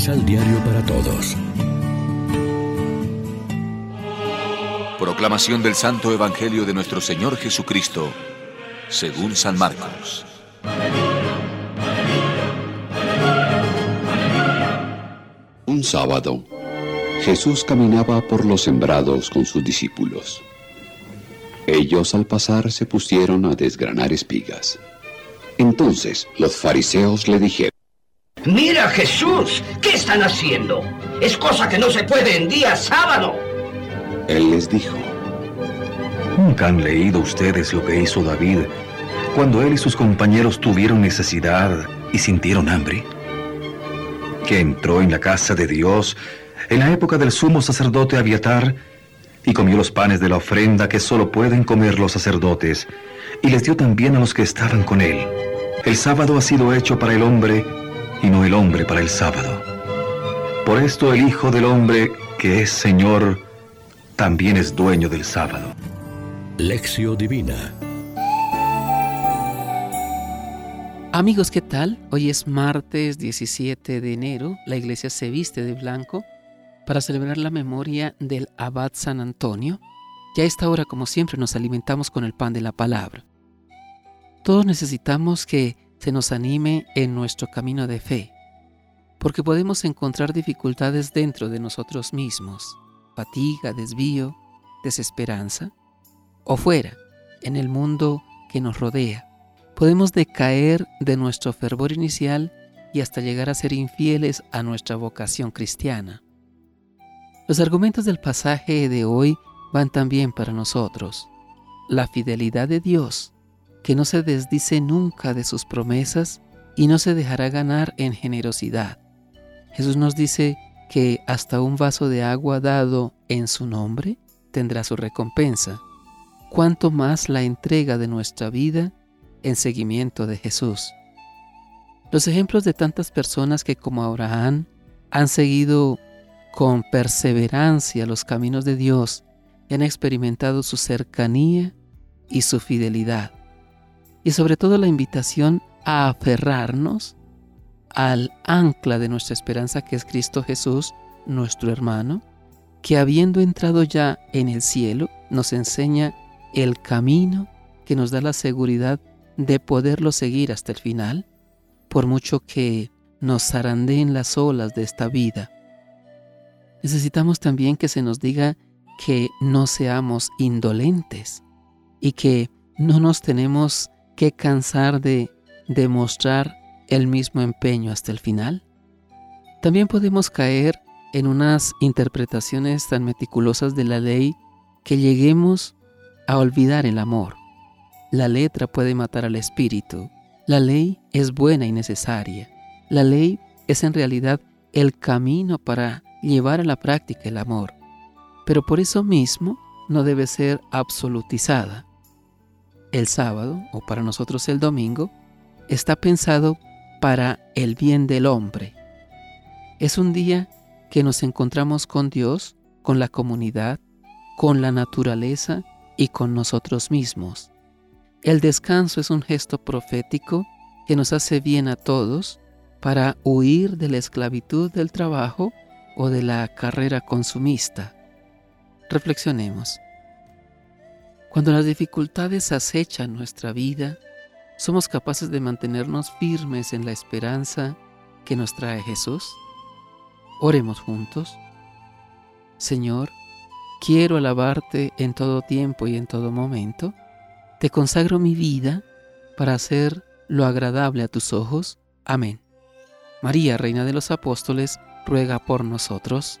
Misal Diario para Todos. Proclamación del Santo Evangelio de nuestro Señor Jesucristo, según San Marcos. Un sábado, Jesús caminaba por los sembrados con sus discípulos. Ellos al pasar se pusieron a desgranar espigas. Entonces los fariseos le dijeron, Mira Jesús, ¿qué están haciendo? Es cosa que no se puede en día sábado. Él les dijo, ¿Nunca han leído ustedes lo que hizo David cuando él y sus compañeros tuvieron necesidad y sintieron hambre? Que entró en la casa de Dios en la época del sumo sacerdote Abiatar y comió los panes de la ofrenda que solo pueden comer los sacerdotes y les dio también a los que estaban con él. El sábado ha sido hecho para el hombre y no el hombre para el sábado. Por esto el Hijo del Hombre, que es Señor, también es dueño del sábado. Lección Divina Amigos, ¿qué tal? Hoy es martes 17 de enero. La iglesia se viste de blanco para celebrar la memoria del abad San Antonio. Y a esta hora, como siempre, nos alimentamos con el pan de la palabra. Todos necesitamos que se nos anime en nuestro camino de fe, porque podemos encontrar dificultades dentro de nosotros mismos, fatiga, desvío, desesperanza, o fuera, en el mundo que nos rodea. Podemos decaer de nuestro fervor inicial y hasta llegar a ser infieles a nuestra vocación cristiana. Los argumentos del pasaje de hoy van también para nosotros. La fidelidad de Dios que no se desdice nunca de sus promesas y no se dejará ganar en generosidad. Jesús nos dice que hasta un vaso de agua dado en su nombre tendrá su recompensa. Cuanto más la entrega de nuestra vida en seguimiento de Jesús. Los ejemplos de tantas personas que como Abraham han seguido con perseverancia los caminos de Dios y han experimentado su cercanía y su fidelidad y sobre todo la invitación a aferrarnos al ancla de nuestra esperanza que es Cristo Jesús, nuestro hermano, que habiendo entrado ya en el cielo, nos enseña el camino que nos da la seguridad de poderlo seguir hasta el final, por mucho que nos zarandeen las olas de esta vida. Necesitamos también que se nos diga que no seamos indolentes y que no nos tenemos que cansar de demostrar el mismo empeño hasta el final? También podemos caer en unas interpretaciones tan meticulosas de la ley que lleguemos a olvidar el amor. La letra puede matar al espíritu. La ley es buena y necesaria. La ley es en realidad el camino para llevar a la práctica el amor. Pero por eso mismo no debe ser absolutizada el sábado, o para nosotros el domingo, está pensado para el bien del hombre. Es un día que nos encontramos con Dios, con la comunidad, con la naturaleza y con nosotros mismos. El descanso es un gesto profético que nos hace bien a todos para huir de la esclavitud del trabajo o de la carrera consumista. Reflexionemos. Cuando las dificultades acechan nuestra vida, somos capaces de mantenernos firmes en la esperanza que nos trae Jesús. Oremos juntos. Señor, quiero alabarte en todo tiempo y en todo momento. Te consagro mi vida para hacer lo agradable a tus ojos. Amén. María, Reina de los Apóstoles, ruega por nosotros.